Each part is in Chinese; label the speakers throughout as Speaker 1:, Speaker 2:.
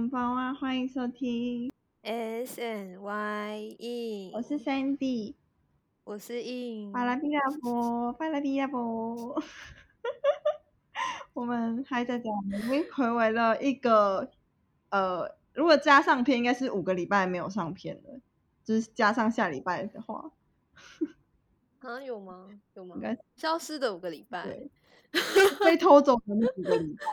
Speaker 1: 皆さんこんばんは，欢迎收听，
Speaker 2: S N Y E，
Speaker 1: 我是 Sandy，
Speaker 2: 我是 In，
Speaker 1: 巴拉比亚波，巴拉比亚波。我们还在讲，已经回违了一个，呃，如果加上片，应该是五个礼拜没有上片了，就是加上下礼拜的话，
Speaker 2: 啊有吗？有吗
Speaker 1: 应该？
Speaker 2: 消失的五个礼拜
Speaker 1: 对，被偷走的那几个礼拜。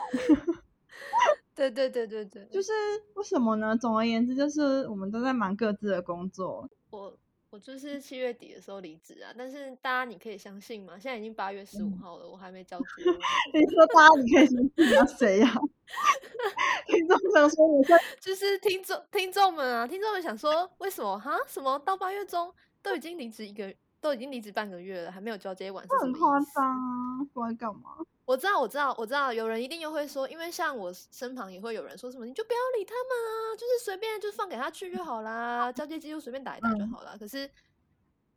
Speaker 2: 对对对对对，
Speaker 1: 就是为什么呢？总而言之，就是我们都在忙各自的工作。
Speaker 2: 我我就是七月底的时候离职啊，但是大家你可以相信吗？现在已经八月十五
Speaker 1: 嗯
Speaker 2: 号了，我还没交 接哦。
Speaker 1: 你说大家你可以相信啊？谁呀、听众想说我在
Speaker 2: 就是听众听众们啊，听众们想说，为什么哈？什么到八月中都已经离职一个，都已经离职半个月了，还没有交接完，是什
Speaker 1: 很夸张啊，不知道干嘛。
Speaker 2: 我知道，我知道，我知道，有人一定又会说，因为像我身旁也会有人说什么，你就不要理他们啊，就是随便就放给他去就好啦，交接记录随便打一打就
Speaker 1: 嗯
Speaker 2: 好啦。可是，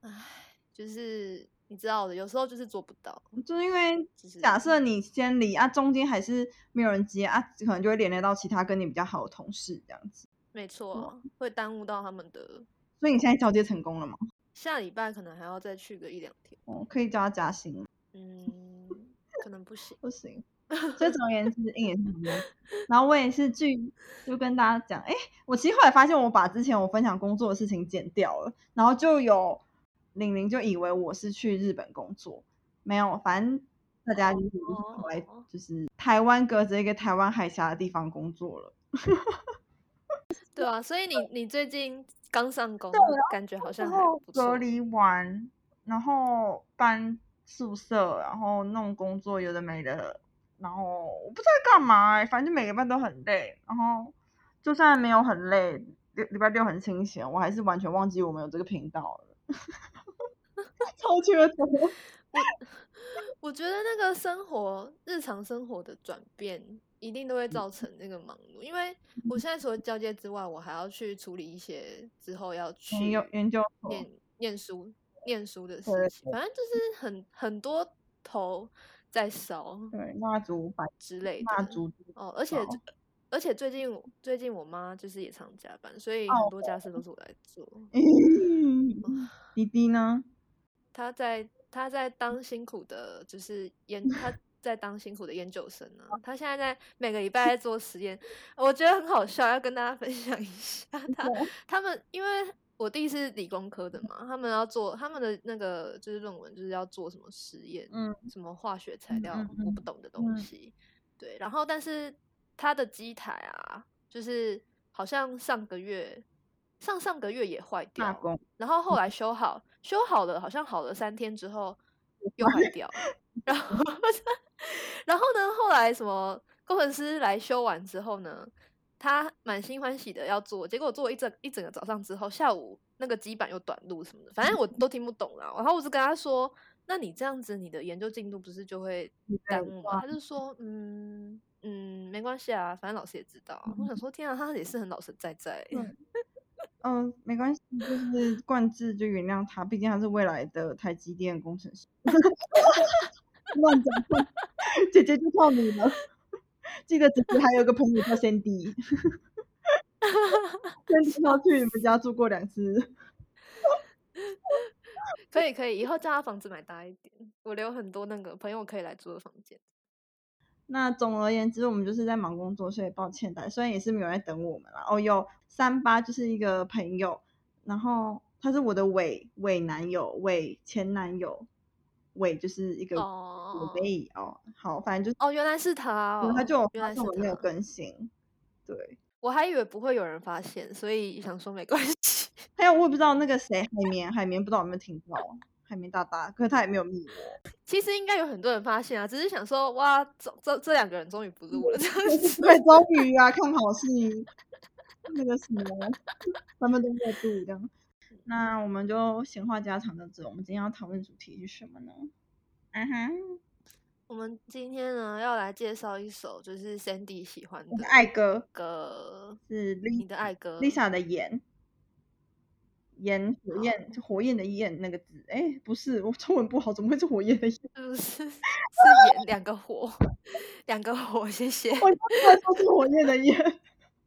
Speaker 2: 唉，就是你知道的，有时候就是做不到，
Speaker 1: 就是因为假设你先离啊，中间还是没有人接啊，可能就会连累到其他跟你比较好的同事这样子。
Speaker 2: 没错啊，会耽误到他们的。
Speaker 1: 所以你现在交接成功了吗？
Speaker 2: 下礼拜可能还要再去个一两天，
Speaker 1: 哦，可以叫他加薪？
Speaker 2: 嗯，可能不行。
Speaker 1: 不行。所以总而言之，硬也是很多。然后我也是据就跟大家讲，哎，我其实后来发现我把之前我分享工作的事情剪掉了，然后就有玲玲就以为我是去日本工作，没有，反正大家就是跑来
Speaker 2: 哦
Speaker 1: 就是台湾隔着一个台湾海峡的地方工作了。
Speaker 2: 对啊，所以你你最近刚上工感觉好像还不错。
Speaker 1: 隔离完，然后搬宿舍，然后弄工作，有的没的，然后我不知道干嘛、欸，反正每个班都很累，然后就算没有很累，礼礼拜六很清闲，我还是完全忘记我们有这个频道了，超缺德。
Speaker 2: 我觉得那个生活日常生活的转变，一定都会
Speaker 1: 嗯
Speaker 2: 造成那个忙碌。因为我现在除了交接之外，我还要去处理一些之后要去
Speaker 1: 研究研究
Speaker 2: 念念书、念书的事情，反正就是很很多头在烧
Speaker 1: 对蜡烛白
Speaker 2: 之类的。
Speaker 1: 蜡烛
Speaker 2: 哦，而且而且最近我最近我妈就是也常加班，所以
Speaker 1: 哦
Speaker 2: 很多家事都是我在做。
Speaker 1: 弟弟呢？
Speaker 2: 他在他在当辛苦的，就是研他 在当辛苦的研究生呢、他现在在每个礼拜在做实验，我觉得很好笑，要跟大家分享一下。他他们因为我弟是理工科的嘛，他们要做他们的那个就是论文，就是要做什么实验，
Speaker 1: 嗯，
Speaker 2: 什么化学材料我不懂的东
Speaker 1: 嗯。
Speaker 2: 西，对。然后但是他的机台啊，就是好像上个月上上个月也坏掉然后后来修好，修好了，好像好了三天之后又坏掉了，然后 然后呢，后来什么工程师来修完之后呢，他满心欢喜的要做，结果做了一整一整个早上之后，下午那个基板又短路什么的，反正我都听不懂了。然后我就跟他说：“那你这样子，你的研究进度不是就会耽误吗？”他就说：“嗯嗯，没关系啊，反正老师也知道啊。”我想说，天啊，他也是很老实在在。
Speaker 1: 嗯 嗯，没关系，就是冠志就原谅他，毕竟他是未来的台积电工程师。乱讲话，姐姐就靠你了。记得只是还有个朋友叫 Sandy，Sandy 他 去你们家住过两次。
Speaker 2: 可以可以，以后叫他房子买大一点，我留很多那个朋友可以来住的房间。
Speaker 1: 那总而言之，我们就是在忙工作，所以抱歉的，虽然也是没有人在等我们啦。哦，有三八就是一个朋友，然后他是我的伪伪男友、伪前男友，伪就是一个
Speaker 2: 哦
Speaker 1: 伪哦。好，反正就是
Speaker 2: 哦，原来是他哦，
Speaker 1: 对他就有
Speaker 2: 原来是
Speaker 1: 我没有，更新，对。
Speaker 2: 我还以为不会有人发现，所以想说没关系。
Speaker 1: 还有我也不知道那个谁海绵，海绵不知道有没有听到，海绵大大，可是他也没有密我。
Speaker 2: 其实应该有很多人发现啊，只是想说哇，这这这两个人终于不录了这样 子。
Speaker 1: 对，终于啊，看好戏，那个什么，他们都在录这样。那我们就闲话家常的字，我们今天要讨论主题是什么呢？嗯哼，
Speaker 2: 我们今天呢要来介绍一首就是 Sandy 喜欢的
Speaker 1: 爱歌
Speaker 2: 歌，
Speaker 1: 是
Speaker 2: 你
Speaker 1: Lisa
Speaker 2: 的爱歌
Speaker 1: Lisa 的炎，炎火焰，就火焰的焰那个字，哎，不是，我中文不好，怎么会是火焰的焰？
Speaker 2: 是不是是演两个火，两个火，谢谢。
Speaker 1: 我刚才说是火焰的焰，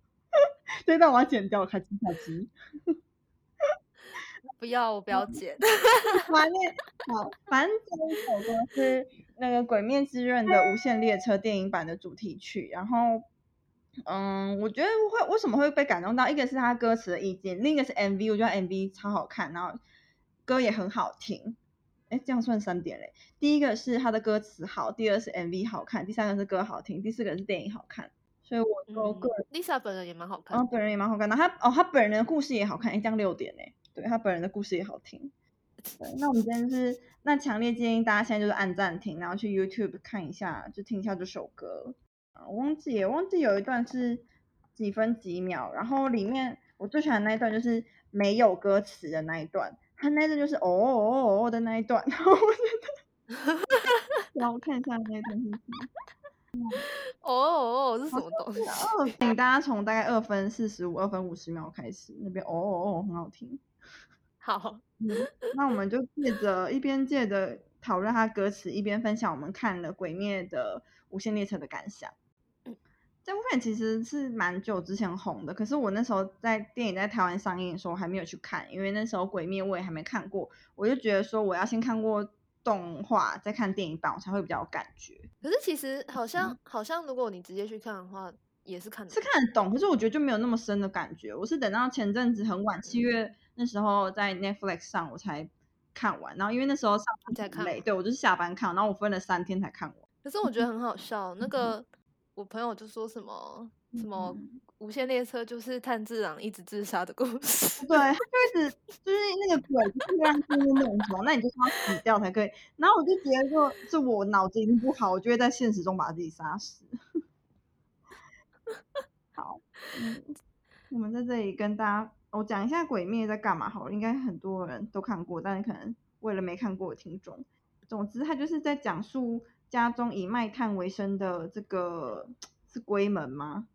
Speaker 1: 对，但我要剪掉，开机卡机。
Speaker 2: 不要，我不要剪。
Speaker 1: 反正好，反正这一首歌是那个《鬼灭之刃》的《无限列车》电影版的主题曲。然后，嗯，我觉得会为什么会被感动到？一个是他歌词的意境，另一个是 MV，我觉得 MV 超好看，然后歌也很好听。哎，这样算三点嘞。第一个是他的歌词好，第二是 MV 好看，第三个是歌好听，第四个是电影好看。所以我就个人
Speaker 2: ，Lisa 本人也蛮好看
Speaker 1: 然后本人也蛮好看的。他哦，他本人的故事也好看，哎，这样六点呢。对他本人的故事也好听。对，那我们今天是那强烈建议大家现在就是按暂停，然后去 YouTube 看一下，就听一下这首歌。啊，我忘记了，忘记有一段是几分几秒，然后里面我最喜欢的那一段就是没有歌词的那一段，他那段就是哦哦哦哦的那一段，然后我觉得，然后我看一下那一段是什么。
Speaker 2: 哦哦哦，是什么东西？
Speaker 1: 哦，请大家从大概二分四十五、二分五十秒开始，那边哦哦哦很好听。
Speaker 2: 好，
Speaker 1: 嗯，那我们就借着一边借着讨论它歌词，一边分享我们看了《鬼灭》的《无限列车》的感想。
Speaker 2: 嗯
Speaker 1: 这部片其实是蛮久之前红的，可是我那时候在电影在台湾上映的时候我还没有去看，因为那时候《鬼灭》我也还没看过，我就觉得说我要先看过动画，再看电影版，我才会比较有感觉。
Speaker 2: 可是其实好像好像，如果你直接去看的话，也是看得
Speaker 1: 是看得懂，可是我觉得就没有那么深的感觉。我是等到前阵子很晚，七月那时候在 Netflix 上我才看完，然后因为那时候上
Speaker 2: 班才看
Speaker 1: 对我就是下班看，然后我分了三天才看完。
Speaker 2: 可是我觉得很好笑，那个我朋友就说什么什么
Speaker 1: 嗯
Speaker 2: 无限列车就是炭治郎一直自杀的故事。
Speaker 1: 对，他就一直就是那个鬼就是会让自己弄走，那你就是要死掉才可以。然后我就觉得说，是我脑子已经不好，我就会在现实中把自己杀死。好，嗯，我们在这里跟大家我讲一下《鬼灭》在干嘛好了，应该很多人都看过，但是可能为了没看过的听众，总之他就是在讲述家中以卖炭为生的这个是龟门吗？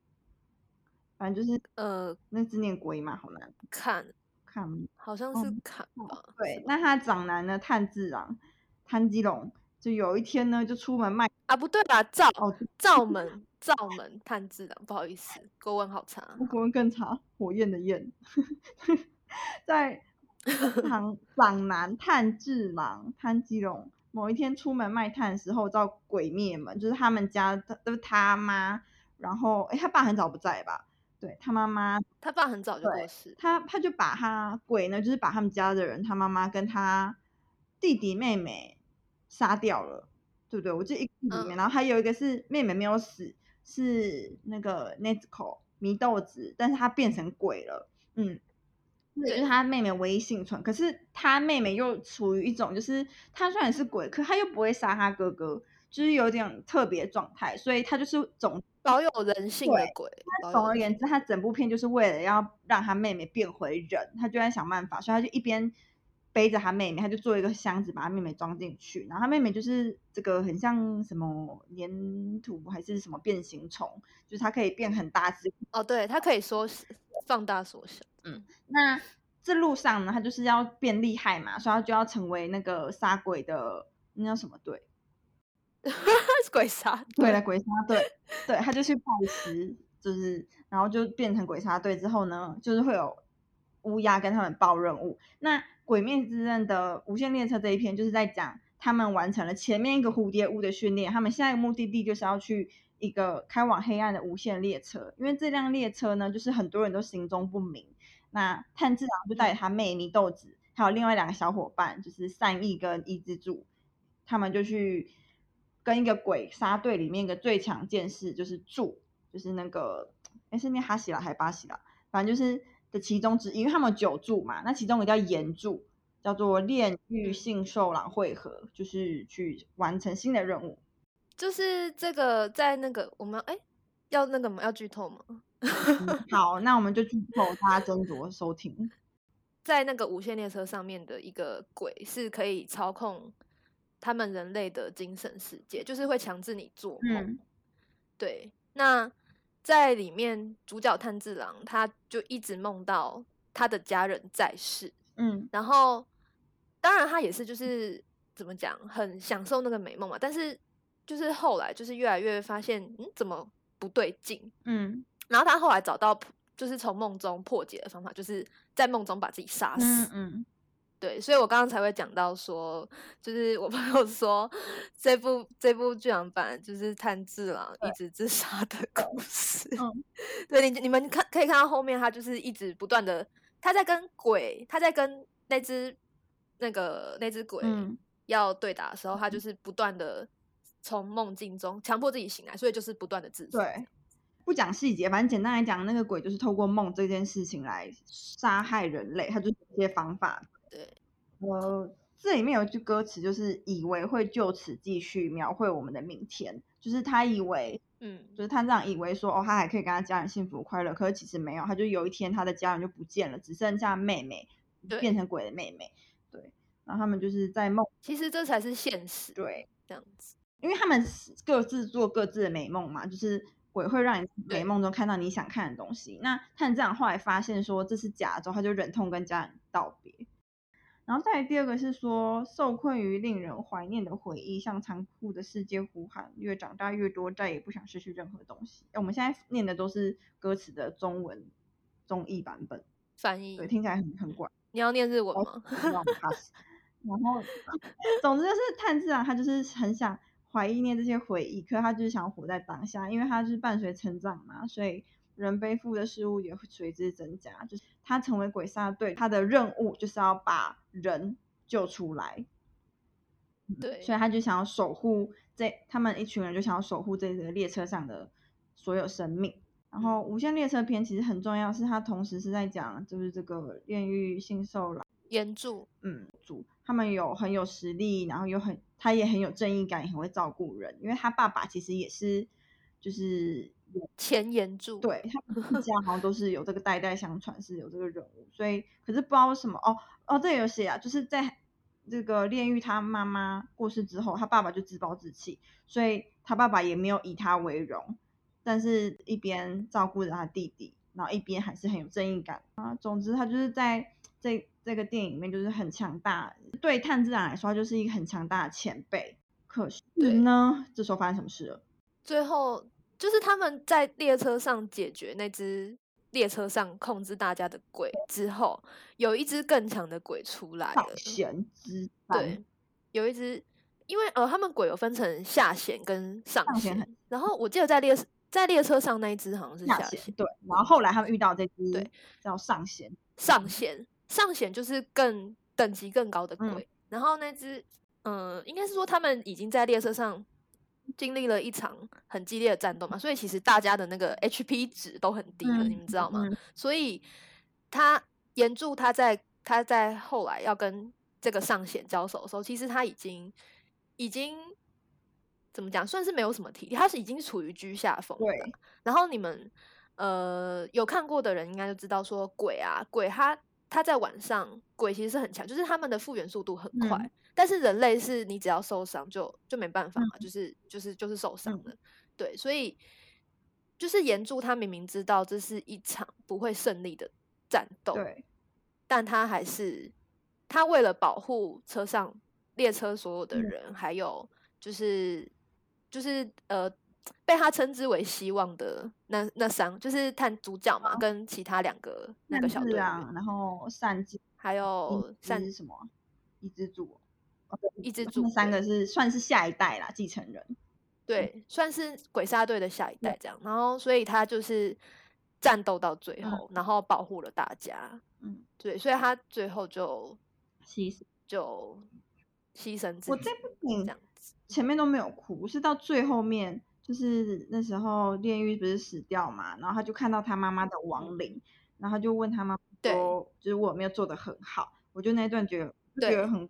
Speaker 1: 反正就是
Speaker 2: 呃，
Speaker 1: 那字念龟嘛，好难
Speaker 2: 看
Speaker 1: 看。
Speaker 2: 好像是看吧。
Speaker 1: 对，那他长男呢，炭治郎、炭治龙，就有一天呢，就出门卖
Speaker 2: 啊，不对吧，灶
Speaker 1: 哦，
Speaker 2: 灶门灶门炭治郎，不好意思，国文好差。
Speaker 1: 国文更差，火焰的焰，在长长男炭治郎、炭治龙某一天出门卖炭的时候，遭鬼灭门，就是他们家的，都是他妈，然后哎，他爸很早不在吧？对他妈妈
Speaker 2: 他爸很早就过世，
Speaker 1: 他他就把他鬼呢，就是把他们家的人，他妈妈跟他弟弟妹妹杀掉了，对不对？我记得一个弟弟妹妹，
Speaker 2: 嗯
Speaker 1: 然后还有一个是妹妹没有死，是那个 Nezuko 祢豆子，但是他变成鬼了，嗯。这也
Speaker 2: 对
Speaker 1: 是他妹妹唯一幸存，可是他妹妹又处于一种，就是他虽然是鬼，可他又不会杀他哥哥，就是有点特别状态，所以他就是总
Speaker 2: 保有人性的鬼。
Speaker 1: 总而言之，他整部片就是为了要让他妹妹变回人，他就在想办法，所以他就一边背着他妹妹，他就做一个箱子把他妹妹装进去，然后他妹妹就是这个很像什么粘土还是什么变形虫，就是它可以变很大只。
Speaker 2: 哦，对，它可以缩小放大缩小。
Speaker 1: 嗯那这路上呢，他就是要变厉害嘛，所以他就要成为那个杀鬼的那叫什么队？
Speaker 2: 鬼杀
Speaker 1: 对了，鬼杀队，对他就去拜师，就是然后就变成鬼杀队之后呢，就是会有乌鸦跟他们报任务。那《鬼灭之刃》的无限列车这一篇就是在讲他们完成了前面一个蝴蝶屋的训练，他们下一个目的地就是要去一个开往黑暗的无限列车，因为这辆列车呢，就是很多人都行踪不明。那炭治郎就带着他妹祢豆子，还有另外两个小伙伴，就是善意跟伊之助，他们就去跟一个鬼杀队里面一个最强剑士，就是柱，就是那个哎是念哈希拉还是巴喜拉，反正就是的其中之一，因为他们有九柱嘛，那其中一个叫岩住，叫做炼狱性兽狼汇合，就是去完成新的任务。
Speaker 2: 就是这个在那个我们哎要那个吗？要剧透吗？
Speaker 1: 嗯好，那我们就剧透，大家斟酌收听。
Speaker 2: 在那个无限列车上面的一个鬼是可以操控他们人类的精神世界，就是会强制你做梦。
Speaker 1: 嗯
Speaker 2: 对，那在里面主角炭治郎他就一直梦到他的家人在世，
Speaker 1: 嗯
Speaker 2: 然后当然他也是就是怎么讲，很享受那个美梦嘛，但是就是后来就是越来越发现，嗯，怎么不对劲？
Speaker 1: 嗯
Speaker 2: 然后他后来找到就是从梦中破解的方法，就是在梦中把自己杀死。
Speaker 1: 嗯嗯，
Speaker 2: 对，所以我刚刚才会讲到说，就是我朋友说这部这部剧场版就是炭治郎一直自杀的故事。
Speaker 1: 嗯
Speaker 2: 对，你你们看可以看到后面，他就是一直不断的他在跟鬼，他在跟那只那个那只鬼
Speaker 1: 嗯
Speaker 2: 要对打的时候，他就是不断的从梦境中强迫自己醒来，所以就是不断的自杀。
Speaker 1: 对，不讲细节，反正简单来讲，那个鬼就是透过梦这件事情来杀害人类，他就是有一些方法。
Speaker 2: 对，
Speaker 1: 呃，这里面有一句歌词，就是以为会就此继续描绘我们的明天，就是他以为，
Speaker 2: 嗯，
Speaker 1: 就是他这样以为说，哦，他还可以跟他家人幸福快乐，可是其实没有，他就有一天他的家人就不见了，只剩下妹妹，变成鬼的妹妹，对，然后他们就是在梦，
Speaker 2: 其实这才是现实，
Speaker 1: 对，
Speaker 2: 这样子。
Speaker 1: 因为他们各自做各自的美梦嘛，就是鬼会让你美梦中看到你想看的东西。那探长后来发现说这是假的之后，他就忍痛跟家人道别。然后再来第二个是说，受困于令人怀念的回忆，向残酷的世界呼喊，越长大越多，再也不想失去任何东西。诶我们现在念的都是歌词的中文中译版本，
Speaker 2: 翻译
Speaker 1: 对，，听起来很很怪。
Speaker 2: 你要念日文吗？
Speaker 1: 然后，总之就是炭治郎，他就是很想怀念这些回忆，可是他就是想活在当下，因为他就是伴随成长嘛，所以人背负的事物也会随之增加。就是他成为鬼杀队，他的任务就是要把人救出来，
Speaker 2: 对，
Speaker 1: 所以他就想要守护这他们一群人就想要守护这个列车上的所有生命。然后《无限列车篇》其实很重要，是它同时是在讲就是这个炼狱信受狼。
Speaker 2: 原著，
Speaker 1: 嗯，主他们有很有实力，然后又很他也很有正义感，也很会照顾人。因为他爸爸其实也是，就是有
Speaker 2: 前言著，
Speaker 1: 对他们一家好像都是有这个代代相传，是有这个人物。所以可是不知道为什么哦哦，这里有写啊，就是在这个炼狱他妈妈过世之后，他爸爸就自暴自弃，所以他爸爸也没有以他为荣，但是一边照顾着他弟弟，然后一边还是很有正义感啊。总之，他就是在这这个电影里面就是很强大，对炭治郎来说，他就是一个很强大的前辈。可是呢，这时候发生什么事了？
Speaker 2: 最后就是他们在列车上解决那只列车上控制大家的鬼之后，有一只更强的鬼出来
Speaker 1: 上
Speaker 2: 了。
Speaker 1: 弦之。
Speaker 2: 对，有一只，因为呃，他们鬼有分成下弦跟上弦然后我记得在列在列车上那一只好像是
Speaker 1: 下
Speaker 2: 下弦，
Speaker 1: 对，然后后来他们遇到这只。
Speaker 2: 对
Speaker 1: 叫上弦，
Speaker 2: 上弦上弦就是更等级更高的
Speaker 1: 嗯。
Speaker 2: 鬼，然后那只嗯，应该是说他们已经在列车上经历了一场很激烈的战斗嘛，所以其实大家的那个 HP 值都很低了，你们知道吗？
Speaker 1: 嗯
Speaker 2: 所以他岩柱他在他在后来要跟这个上弦交手的时候，其实他已经已经怎么讲，算是没有什么体力，他是已经处于居下风的。然后你们呃有看过的人应该就知道说鬼啊鬼他他在晚上鬼其实是很强，就是他们的复原速度很快，
Speaker 1: 嗯。
Speaker 2: 但是人类是你只要受伤就就没办法嘛，就是就是就是受伤
Speaker 1: 嗯。
Speaker 2: 了。对，所以就是岩柱他明明知道这是一场不会胜利的战斗，
Speaker 1: 对，
Speaker 2: 但他还是他为了保护车上列车所有的
Speaker 1: 嗯。
Speaker 2: 人，还有就是就是呃被他称之为希望的那那三，就是探主角嘛，跟其他两个那个小队
Speaker 1: 啊，然后善治，
Speaker 2: 还有
Speaker 1: 一
Speaker 2: 三
Speaker 1: 只什么啊？一只猪哦，哦对
Speaker 2: 一只
Speaker 1: 他
Speaker 2: 猪对
Speaker 1: 们三个是算是下一代啦，继承人。
Speaker 2: 对，算是鬼杀队的下一代这样。然后，所以他就是战斗到最
Speaker 1: 嗯
Speaker 2: 后，然后保护了大家。
Speaker 1: 嗯，
Speaker 2: 对，所以他最后就
Speaker 1: 牺牲
Speaker 2: 就牺牲自己。
Speaker 1: 我这部电影前面都没有哭，是到最后面，就是那时候炼狱不是死掉嘛，然后他就看到他妈妈的亡灵，然后他就问他妈妈
Speaker 2: 对
Speaker 1: 说，就是我有没有做的很好？我就那一段觉得，觉得很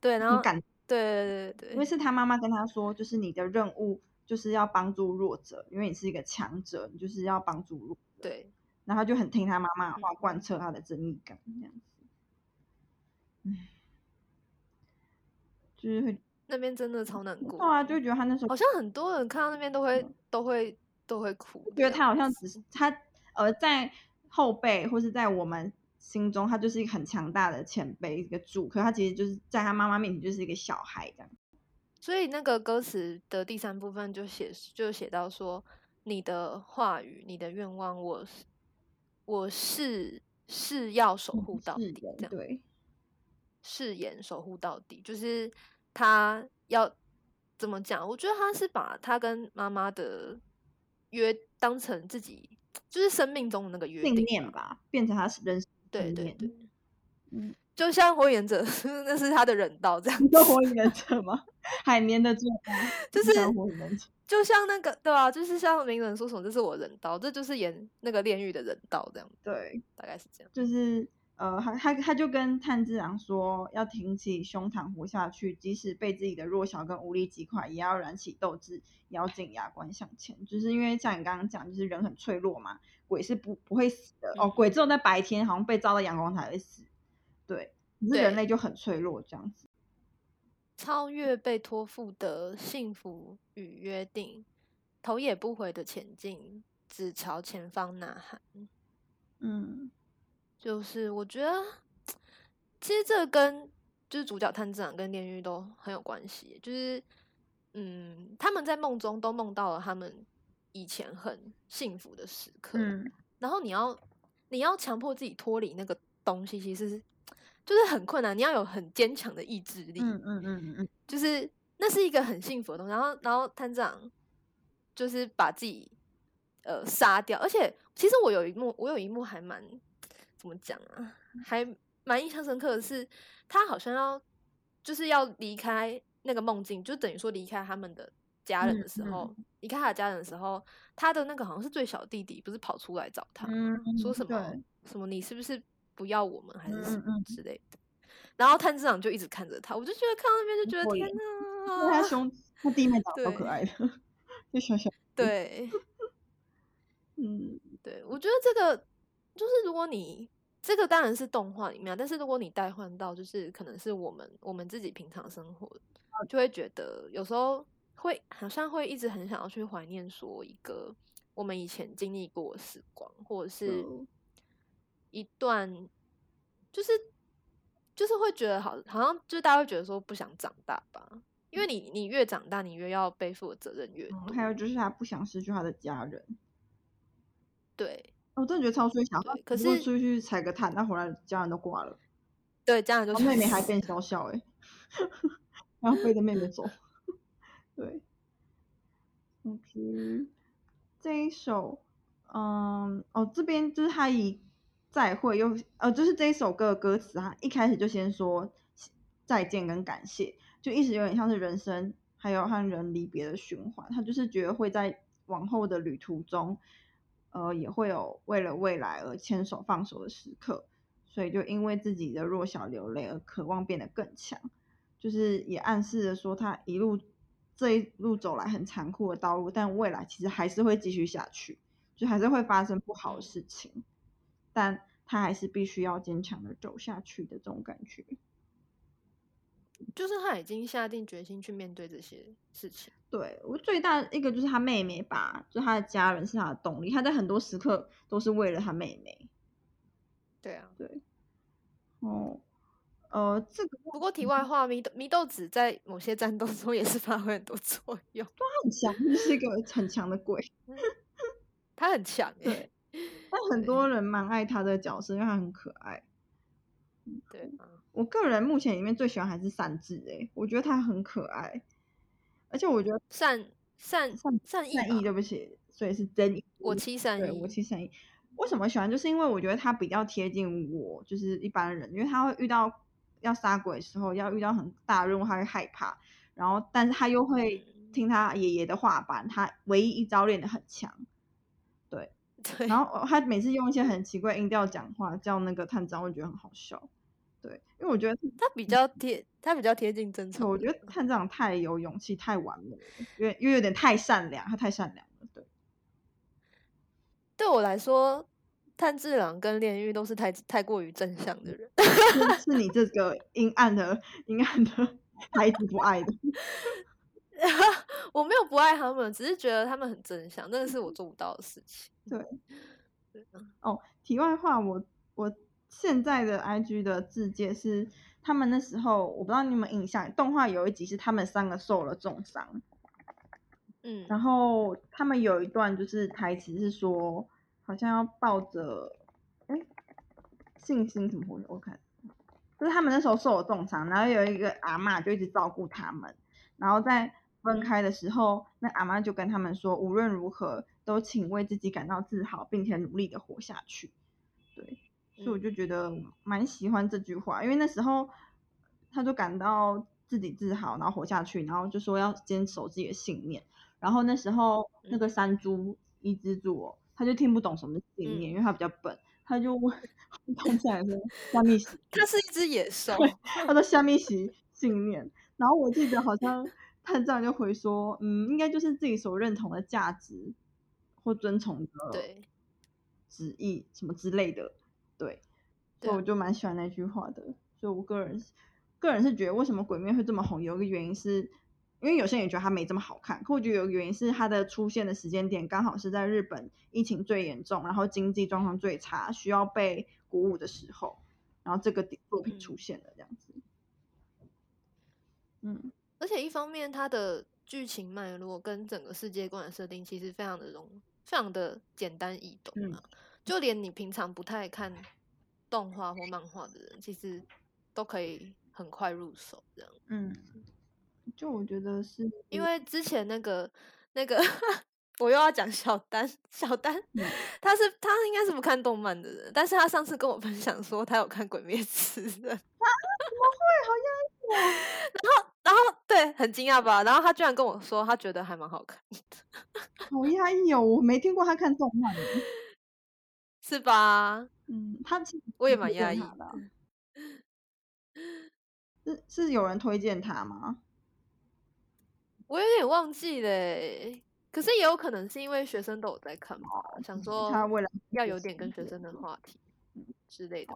Speaker 2: 对，然后
Speaker 1: 很感
Speaker 2: 对对对对对，
Speaker 1: 因为是他妈妈跟他说，就是你的任务就是要帮助弱者，因为你是一个强者，你就是要帮助弱者。
Speaker 2: 对，
Speaker 1: 然后他就很听他妈妈的话，
Speaker 2: 嗯
Speaker 1: 贯彻他的正义感，这样子。嗯，就是会，
Speaker 2: 那边真的超难过
Speaker 1: 对。啊，就觉得他那时候
Speaker 2: 好像很多人看到那边都会都会都会哭
Speaker 1: 觉得他好像只是他呃在后辈或是在我们心中，他就是一个很强大的前辈，一个主，可他其实就是在他妈妈面前就是一个小孩这样。
Speaker 2: 所以那个歌词的第三部分就写就写到说，你的话语、你的愿望，我是我是是要守护到
Speaker 1: 是
Speaker 2: 底，这样
Speaker 1: 对，
Speaker 2: 誓言守护到底，就是他要怎么讲？我觉得他是把他跟妈妈的约当成自己就是生命中的那个约
Speaker 1: 信
Speaker 2: 定
Speaker 1: 念吧，变成他人生
Speaker 2: 对对对，
Speaker 1: 嗯，
Speaker 2: 就像火影忍者，那是他的人道这样子
Speaker 1: 你说火影忍者吗？海绵的
Speaker 2: 就是
Speaker 1: 火影忍者。
Speaker 2: 就像那个对啊，就是像鸣人说什么，这是我人道，这就是演那个炼狱的人道这样，
Speaker 1: 对，
Speaker 2: 大概是这样。
Speaker 1: 就是呃，他他他就跟炭治郎说，要挺起胸膛活下去，即使被自己的弱小跟无力击垮，也要燃起斗志，咬紧牙关向前。就是因为像你刚刚讲，就是人很脆弱嘛，鬼是不不会死的、哦，
Speaker 2: 嗯
Speaker 1: 鬼只有在白天好像被照到阳光才会死，对，可是人
Speaker 2: 对
Speaker 1: 类就很脆弱这样子。
Speaker 2: 超越被托付的幸福与约定，头也不回的前进，只朝前方呐喊。
Speaker 1: 嗯
Speaker 2: 就是我觉得，其实这跟就是主角炭治郎跟炼狱都很有关系。就是，嗯，他们在梦中都梦到了他们以前很幸福的时刻，
Speaker 1: 嗯
Speaker 2: 然后你要你要强迫自己脱离那个东西，其实是就是很困难。你要有很坚强的意志力，
Speaker 1: 嗯嗯嗯嗯
Speaker 2: 就是那是一个很幸福的东西。然后，然后探长就是把自己呃杀掉，而且其实我有一幕，我有一幕还蛮怎么讲啊，还蛮印象深刻的是，他好像要就是要离开那个梦境，就等于说离开他们的家人的时
Speaker 1: 嗯
Speaker 2: 候，离开他的家人的时候，他的那个好像是最小弟弟，不是跑出来找他，
Speaker 1: 嗯，
Speaker 2: 说什么什么你是不是不要我们还是什么之类的。然后探知长就一直看着他，我就觉得看到那边就觉得天哪，
Speaker 1: 他兄 他弟妹长得超可爱的，就小小，
Speaker 2: 对。
Speaker 1: 嗯。
Speaker 2: 对，我觉得这个就是如果你这个当然是动画里面啊，但是如果你代换到就是可能是我们我们自己平常生活，就会觉得有时候会好像会一直很想要去怀念说一个我们以前经历过的时光，或者是
Speaker 1: 嗯。
Speaker 2: 一段就是就是会觉得好好像就是大家会觉得说不想长大吧，因为你你越长大，你越要背负的责任越多，
Speaker 1: 嗯还有就是他不想失去他的家人。
Speaker 2: 对
Speaker 1: 我真的觉得超衰小，
Speaker 2: 可是
Speaker 1: 出去踩个炭，那回来家人都挂了，
Speaker 2: 对，家人就
Speaker 1: 妹妹还
Speaker 2: 是
Speaker 1: 变小小哎、然后背着妹妹走，对，OK，这一首，嗯，哦，这边就是他以再会又呃，就是这一首歌的歌词啊，一开始就先说再见跟感谢，就一直有点像是人生还有和人离别的循环，他就是觉得会在往后的旅途中。呃，也会有为了未来而牵手放手的时刻，所以就因为自己的弱小流泪而渴望变得更强，就是也暗示着说他一路这一路走来很残酷的道路，但未来其实还是会继续下去，就还是会发生不好的事情，但他还是必须要坚强的走下去的这种感觉。
Speaker 2: 就是他已经下定决心去面对这些事情。
Speaker 1: 对我最大一个就是他妹妹吧，就他的家人是他的动力，他在很多时刻都是为了他妹妹。
Speaker 2: 对啊，
Speaker 1: 对，哦，呃，这个
Speaker 2: 不过题外话，祢豆祢豆子在某些战斗中也是发挥很多作用，
Speaker 1: 他很强，就是一个很强的鬼。
Speaker 2: 他很强哎、
Speaker 1: 对但很多人蛮爱他的角色，因为他很可爱。
Speaker 2: 对啊，
Speaker 1: 我个人目前里面最喜欢还是善治诶，我觉得他很可爱，而且我觉得
Speaker 2: 善善
Speaker 1: 善
Speaker 2: 善意
Speaker 1: 善意，对不起，所以是真意。
Speaker 2: 我七善意，
Speaker 1: 我七善意。为什么喜欢？就是因为我觉得他比较贴近我，就是一般人，因为他会遇到要杀鬼的时候，要遇到很大的任务，他会害怕，然后但是他又会
Speaker 2: 嗯
Speaker 1: 听他爷爷的话班，他唯一一招练得很强。对，
Speaker 2: 对，
Speaker 1: 然后他每次用一些很奇怪音调讲话，叫那个探长，我觉得很好笑。对，因为我觉得
Speaker 2: 他比较贴，他比较贴近真诚。
Speaker 1: 我觉得探长太有勇气，太完美了，因为因为有点太善良，他太善良了。对，
Speaker 2: 对我来说，炭治郎跟炼狱都是太太过于正向的人。
Speaker 1: 是你这个阴暗的阴暗的 孩子不爱的。
Speaker 2: 我没有不爱他们，只是觉得他们很正向，那个是我做不到的事情。
Speaker 1: 对，哦，题外话，我我现在的 IG 的字界是他们那时候，我不知道你有没有印象，动画有一集是他们三个受了重伤，
Speaker 2: 嗯，
Speaker 1: 然后他们有一段就是台词是说，好像要抱着，哎，信心什么我我看，就是他们那时候受了重伤，然后有一个阿嬷就一直照顾他们，然后在。分开的时候，那阿妈就跟他们说，无论如何都请为自己感到自豪，并且努力的活下去。对，所以我就觉得蛮喜欢这句话，因为那时候他就感到自己自豪，然后活下去，然后就说要坚守自己的信念。然后那时候那个山猪一只猪哦，他就听不懂什么信念，因为他比较笨，他就问，看起来说虾米喜，
Speaker 2: 他是一只野兽，
Speaker 1: 他说虾米喜信念。然后我记得好像。探长就回说，嗯，应该就是自己所认同的价值或遵从的旨意什么之类的，对，所以我就蛮喜欢那句话的。所以我个人个人是觉得，为什么鬼面会这么红，有一个原因是，因为有些人也觉得它没这么好看，可我觉得有一个原因是它的出现的时间点刚好是在日本疫情最严重，然后经济状况最差，需要被鼓舞的时候，然后这个作品出现了这样子，
Speaker 2: 嗯。而且一方面，它的剧情脉络跟整个世界观的设定其实非常的容，非常的简单易懂啊。就连你平常不太看动画或漫画的人，其实都可以很快入手这样。
Speaker 1: 嗯，就我觉得是，
Speaker 2: 因为之前那个那个，我又要讲小丹，小丹，他是他应该是不看动漫的人，但是他上次跟我分享说他有看《鬼灭之刃》，怎么
Speaker 1: 会？好压抑
Speaker 2: 然后。然后对，很惊讶吧？然后他居然跟我说，他觉得还蛮好看的。
Speaker 1: 好压抑哦，我没听过他看动漫，
Speaker 2: 是吧？
Speaker 1: 嗯，他
Speaker 2: 我也蛮压抑的。
Speaker 1: 是是有人推荐他吗？
Speaker 2: 我有点忘记嘞。可是也有可能是因为学生都有在看嘛，想说
Speaker 1: 他未来
Speaker 2: 要有点跟学生的话题之类的。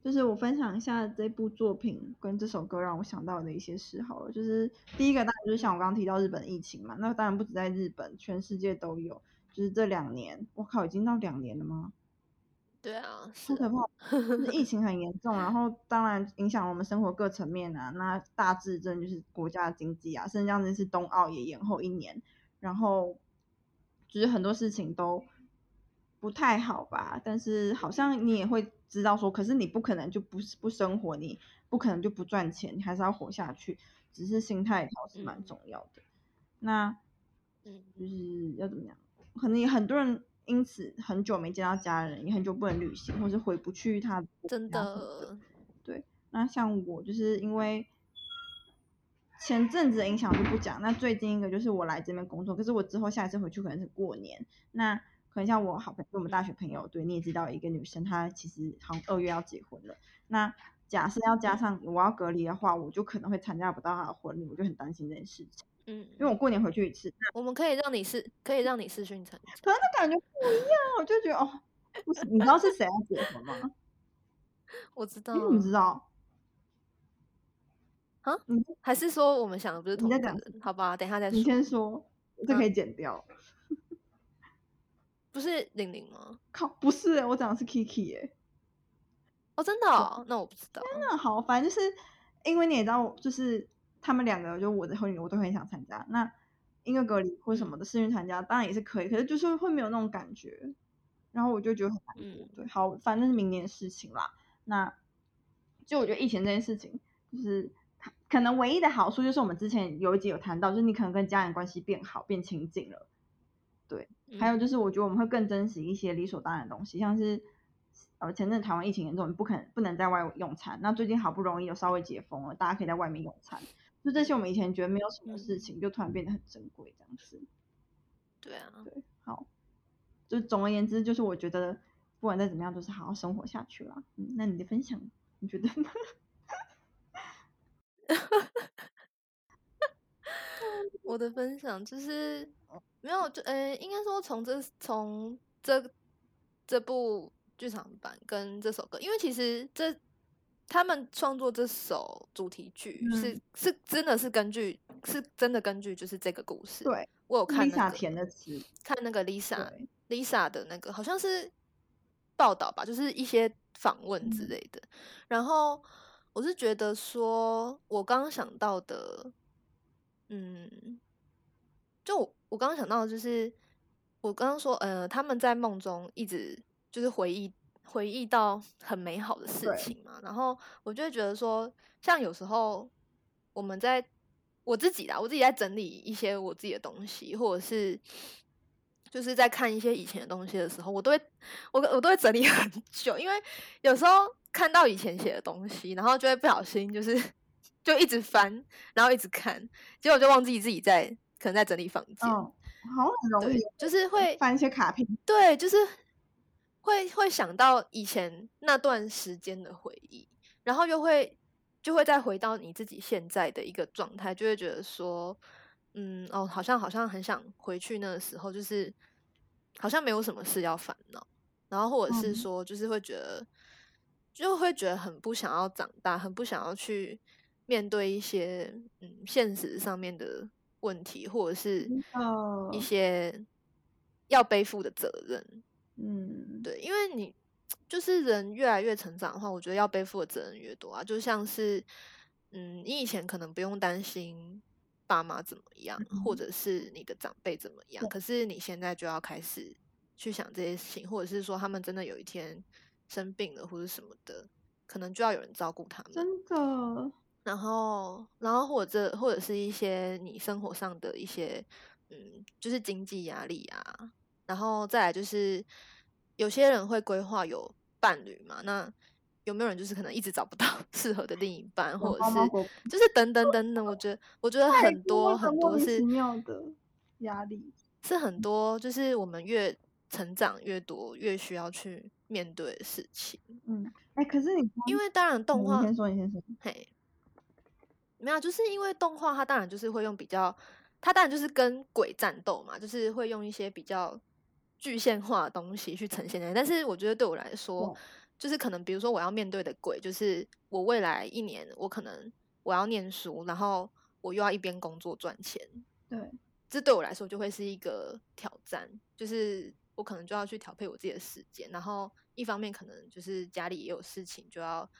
Speaker 1: 就是我分享一下这部作品跟这首歌让我想到的一些事好了。就是第一个当然就是像我刚刚提到日本疫情嘛，那当然不止在日本，全世界都有。就是这两年，我靠，已经到两年了吗？
Speaker 2: 对啊，
Speaker 1: 好可怕！就是疫情很严重，然后 当然影响我们生活各层面啊。那大致真就是国家的经济啊，甚至这样子是冬奥也延后一年，然后就是很多事情都。不太好吧，但是好像你也会知道说，可是你不可能就不是不生活，你不可能就不赚钱，你还是要活下去，只是心态调是蛮重要的。那，嗯，就是要怎么样？可能也很多人因此很久没见到家人，也很久不能旅行，或是回不去他
Speaker 2: 真的。
Speaker 1: 对，那像我就是因为前阵子的影响就不讲，那最近一个就是我来这边工作，可是我之后下一次回去可能是过年，那。可能像我好朋友，我们大学朋友，对，你也知道，一个女生她其实好像二月要结婚了。那假设要加上我要隔离的话，我就可能会参加不到她的婚礼，我就很担心这件事情。嗯，因为我过年回去一次。
Speaker 2: 我们可以让你试，可以让你试训参加。
Speaker 1: 可是那感觉不一样，我就觉得哦，不是，你知道是谁要结婚吗？
Speaker 2: 我知道。
Speaker 1: 你怎么知道？
Speaker 2: 啊？还是说我们想的不是同一个人？好吧，等一下再说。
Speaker 1: 你先说，这可以剪掉。
Speaker 2: 不是玲玲吗？
Speaker 1: 靠，不是哎，我讲的是 Kiki 哎。
Speaker 2: 哦，真的？那我不知道。
Speaker 1: 真的，好，反正就是因为你也知道，就是他们两个，就我的婚礼，我都很想参加。那音乐隔离或什么的，私训参加当然也是可以，可是就是会没有那种感觉，然后我就觉得很难过。对，好，反正是明年的事情啦。那就我觉得疫情这件事情，就是可能唯一的好处就是我们之前有一集有谈到，就是你可能跟家人关系变好、变亲近了。对，还有就是，我觉得我们会更珍惜一些理所当然的东西，像是呃，前阵台湾疫情严重，你不可能不能在外用餐，那最近好不容易有稍微解封了，大家可以在外面用餐，就这些我们以前觉得没有什么事情，就突然变得很珍贵这样子。
Speaker 2: 对啊，
Speaker 1: 对，好，就总而言之，就是我觉得不管再怎么样，都是好好生活下去啦。嗯，那你的分享？你觉得呢？
Speaker 2: 我的分享就是没有，就呃，应该说从这从这这部剧场版跟这首歌，因为其实这他们创作这首主题曲是、
Speaker 1: 嗯。
Speaker 2: 是真的是根据是真的根据就是这个故事，
Speaker 1: 对，
Speaker 2: 我有看那
Speaker 1: Lisa
Speaker 2: 个
Speaker 1: 填的词，
Speaker 2: 看那个 Lisa Lisa 的那个好像是报道吧，就是一些访问之
Speaker 1: 嗯。
Speaker 2: 类的。然后我是觉得说，我刚刚想到的，嗯，就我我刚刚想到的就是，我刚刚说，呃，他们在梦中一直就是回忆回忆到很美好的事情嘛，然后我就会觉得说，像有时候我们在我自己啦，我自己在整理一些我自己的东西，或者是就是在看一些以前的东西的时候，我都会我我都会整理 很久，因为有时候看到以前写的东西，然后就会不小心就是就一直翻，然后一直看，结果就忘记自己在可能在整理房间，
Speaker 1: 嗯，好。很容易
Speaker 2: 对，就是会
Speaker 1: 翻一些卡片，
Speaker 2: 对，就是会会想到以前那段时间的回忆，然后又会就会再回到你自己现在的一个状态，就会觉得说，嗯，哦，好像好像很想回去那个时候，就是好像没有什么事要烦恼，然后或者是
Speaker 1: 嗯。
Speaker 2: 说，就是会觉得就会觉得很不想要长大，很不想要去面对一些嗯现实上面的问题，或者是
Speaker 1: 呃
Speaker 2: 一。些要背负的责任。
Speaker 1: 嗯，
Speaker 2: 对，因为你就是人越来越成长的话，我觉得要背负的责任越多啊。就像是，嗯，你以前可能不用担心爸妈怎么样，或
Speaker 1: 嗯
Speaker 2: 者是你的长辈怎么样，可是你现在就要开始去想这些事情，或者是说他们真的有一天生病了或者什么的，可能就要有人照顾他们。
Speaker 1: 真的，
Speaker 2: 然后，然后或者或者是一些你生活上的一些，嗯，就是经济压力啊，然后再来就是有些人会规划有伴侣嘛，那有没有人就是可能一直找不到 适合的另一半，或者是就是等等等等，我觉得我觉得很多很多是
Speaker 1: 奇妙的压力，
Speaker 2: 是很多，就是我们越成长越多，越需要去面对的事情。
Speaker 1: 嗯，哎，可是你
Speaker 2: 因为当然动画
Speaker 1: 先说，你先说，
Speaker 2: 嘿，没有啊，就是因为动画它当然就是会用比较，它当然就是跟鬼战斗嘛，就是会用一些比较具象化的东西去呈现的。但是我觉得对我来说
Speaker 1: 对，
Speaker 2: 就是可能比如说我要面对的鬼，就是我未来一年我可能我要念书，然后我又要一边工作赚钱，
Speaker 1: 对，
Speaker 2: 这对我来说就会是一个挑战，就是我可能就要去调配我自己的时间，然后一方面可能就是家里也有事情，就要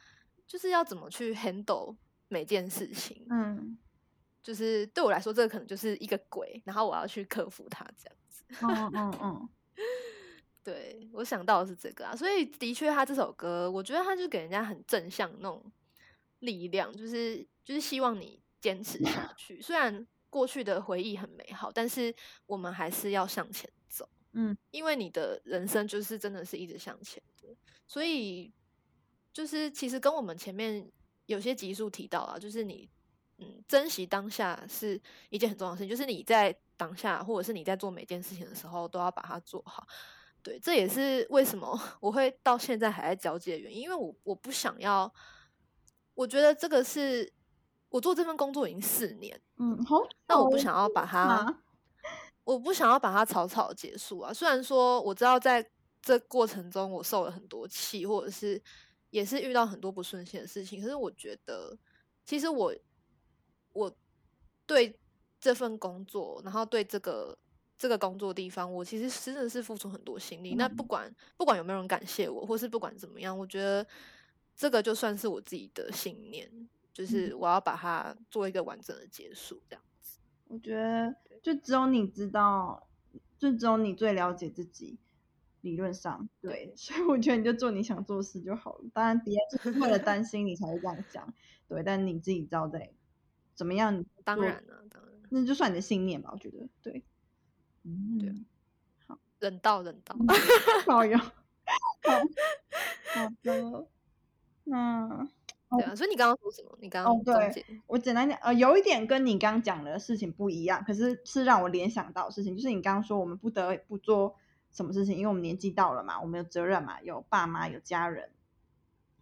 Speaker 2: 就是要怎么去 handle 每件事情，
Speaker 1: 嗯，
Speaker 2: 就是对我来说，这个可能就是一个鬼，然后我要去克服它这样子。
Speaker 1: 嗯嗯嗯，
Speaker 2: 对我想到的是这个啊，所以的确，他这首歌，我觉得他就给人家很正向那种力量，就是就是希望你坚持下 去。虽然过去的回忆很美好，但是我们还是要向前走。
Speaker 1: 嗯，
Speaker 2: 因为你的人生就是真的是一直向前的，所以就是其实跟我们前面有些集数提到啊，就是你嗯珍惜当下是一件很重要的事情，就是你在当下或者是你在做每件事情的时候都要把它做好。对，这也是为什么 我会到现在还在交接的原因，因为我我不想要，我觉得这个是我做这份工作已经四年，
Speaker 1: 嗯，好，
Speaker 2: 那我不想要把它
Speaker 1: 啊，
Speaker 2: 我不想要把它草草结束啊。虽然说我知道在这过程中我受了很多气，或者是也是遇到很多不顺心的事情，可是我觉得其实我我对这份工作，然后对这个这个工作地方，我其实真的是付出很多心力。那不管不管有没有人感谢我，或是不管怎么样，我觉得这个就算是我自己的信念，就是我要把它做一个完整的结束，这样子。
Speaker 1: 我觉得就只有你知道，就只有你最了解自己。理论上对，所以我觉得你就做你想做的事就好了。当然，别人是为了担心你才会这样讲，对。但你自己知道在怎么样，
Speaker 2: 当然了、啊，当然，
Speaker 1: 那就算你的信念吧。我觉得对，
Speaker 2: 嗯，对，
Speaker 1: 好，
Speaker 2: 人道人道，
Speaker 1: 好哟，好 好的，那
Speaker 2: 对啊。所以你刚刚说什么？你刚
Speaker 1: 哦，
Speaker 2: 刚
Speaker 1: 对，我简单讲，呃，有一点跟你刚刚讲的事情不一样，可是是让我联想到的事情，就是你刚刚说我们不得不做什么事情，因为我们年纪到了嘛，我们有责任嘛，有爸妈，有家人，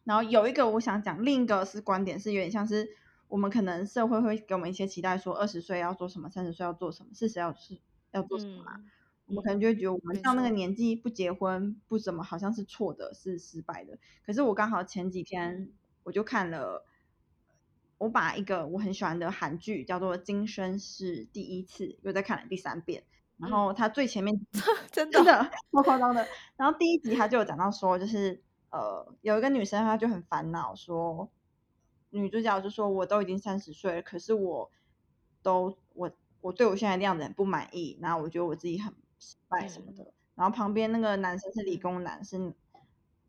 Speaker 1: 然后有一个我想讲，另一个是观点是有点像是我们可能社会会给我们一些期待，说二十岁要做什么，三十岁要做什么，四十要是要做什么嘛。
Speaker 2: 嗯
Speaker 1: 我们可能就会觉得我们
Speaker 2: 没
Speaker 1: 到那个年纪不结婚不怎么好像是错的，是失败的。可是我刚好前几天
Speaker 2: 嗯
Speaker 1: 我就看了，我把一个我很喜欢的韩剧叫做《今生是第一次》，又再看了第三遍。然后它最前面
Speaker 2: 真的
Speaker 1: 真的超夸张的。然后第一集他就有讲到说，就是呃有一个女生她就很烦恼说，女主角就说我都已经三十岁了，可是我都我我对我现在的样子很不满意，然后我觉得我自己很失败什么的。然后旁边那个男生是理工男，是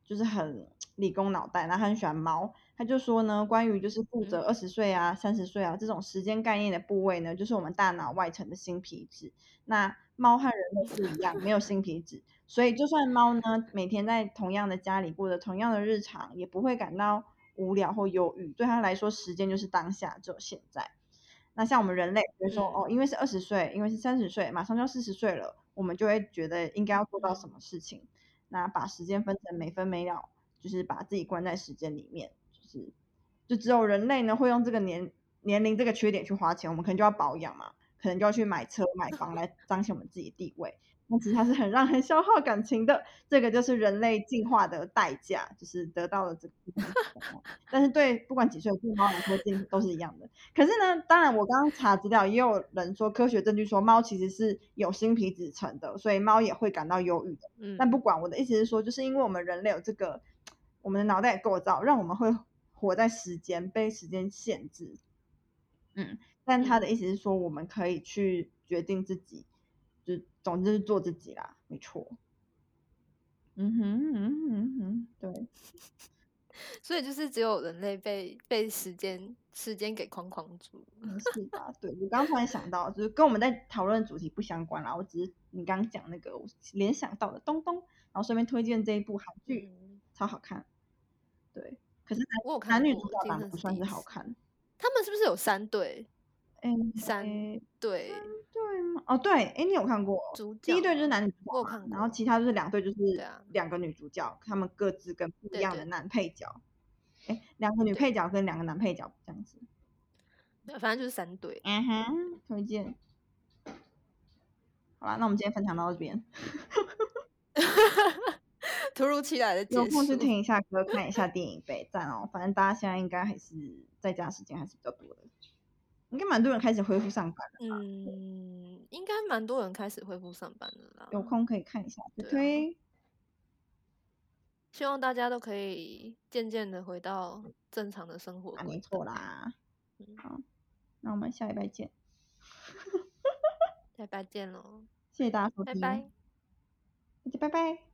Speaker 1: 就是很理工脑袋，然后他很喜欢猫。他就说呢，关于就是负责
Speaker 2: 嗯
Speaker 1: 二十岁啊、三十岁啊这种时间概念的部位呢，就是我们大脑外层的新皮质。那猫和人类是一样，没有新皮质，所以就算猫呢每天在同样的家里过着同样的日常，也不会感到无聊或忧郁。对他来说，时间就是当下，只有现在。那像我们人类，比如说、
Speaker 2: 嗯
Speaker 1: 哦，因为是二十岁，因为是三十岁，马上就要四十岁了，我们就会觉得应该要做到什么事情。那把时间分成每分每秒，就是把自己关在时间里面，就是就只有人类呢会用这个年年龄这个缺点去花钱，我们可能就要保养嘛，可能就要去买车买房来彰显我们自己的地位。那其实它是很让人消耗感情的，这个就是人类进化的代价，就是得到了这个。但是对不管几岁对猫来说，进都是一样的。可是呢，当然我刚刚查资料，也有人说科学证据说猫其实是有新皮质层的，所以猫也会感到忧郁的。
Speaker 2: 嗯，
Speaker 1: 但不管我的意思是说，就是因为我们人类有这个我们的脑袋构造，让我们会活在时间被时间限制。嗯，但他的意思是说，我们可以去决定自己，就总之是做自己啦，没错。嗯哼，嗯哼，嗯哼，对，
Speaker 2: 所以就是只有人类被被时间时间给框框住。
Speaker 1: 嗯是吧？对我刚刚突然想到，就是跟我们在讨论的主题不相关啦，我只是你刚刚讲那个我联想到的东东，然后顺便推荐这一部韩剧，
Speaker 2: 嗯，
Speaker 1: 超好看。对，可是
Speaker 2: 我有
Speaker 1: 男男女主角长得
Speaker 2: 今生
Speaker 1: 不算是好看。
Speaker 2: 他们是不是有三对？
Speaker 1: 哎，
Speaker 2: 三
Speaker 1: 哎
Speaker 2: 对，
Speaker 1: 对吗？哦，对，哎，你有看过？
Speaker 2: 主
Speaker 1: 第一对就是男女主
Speaker 2: 我有
Speaker 1: 角嘛，
Speaker 2: 看过
Speaker 1: 然后其他就是两对，就是两个女主角，他们各自跟不一样的男配角。哎，两个女配角跟两个男配角这样子。
Speaker 2: 对反正就是三对。
Speaker 1: 嗯哼，推荐。好啦，那我们今天分享到这边，
Speaker 2: 突如其来的结
Speaker 1: 有空去
Speaker 2: 束，
Speaker 1: 听一下歌，看一下电影，北赞哦。反正大家现在应该还是在家时间还是比较多的，应该蛮多人开始恢复上班了吧。
Speaker 2: 嗯，应该蛮多人开始恢复上班了啦。
Speaker 1: 有空可以看一下，推
Speaker 2: 对啊
Speaker 1: 推。
Speaker 2: 希望大家都可以渐渐的回到正常的生活
Speaker 1: 没错。啦。
Speaker 2: 嗯
Speaker 1: 好，那我们下礼拜见，
Speaker 2: 下礼拜见喽，
Speaker 1: 谢谢大家收听，
Speaker 2: 拜拜。
Speaker 1: 大家拜拜。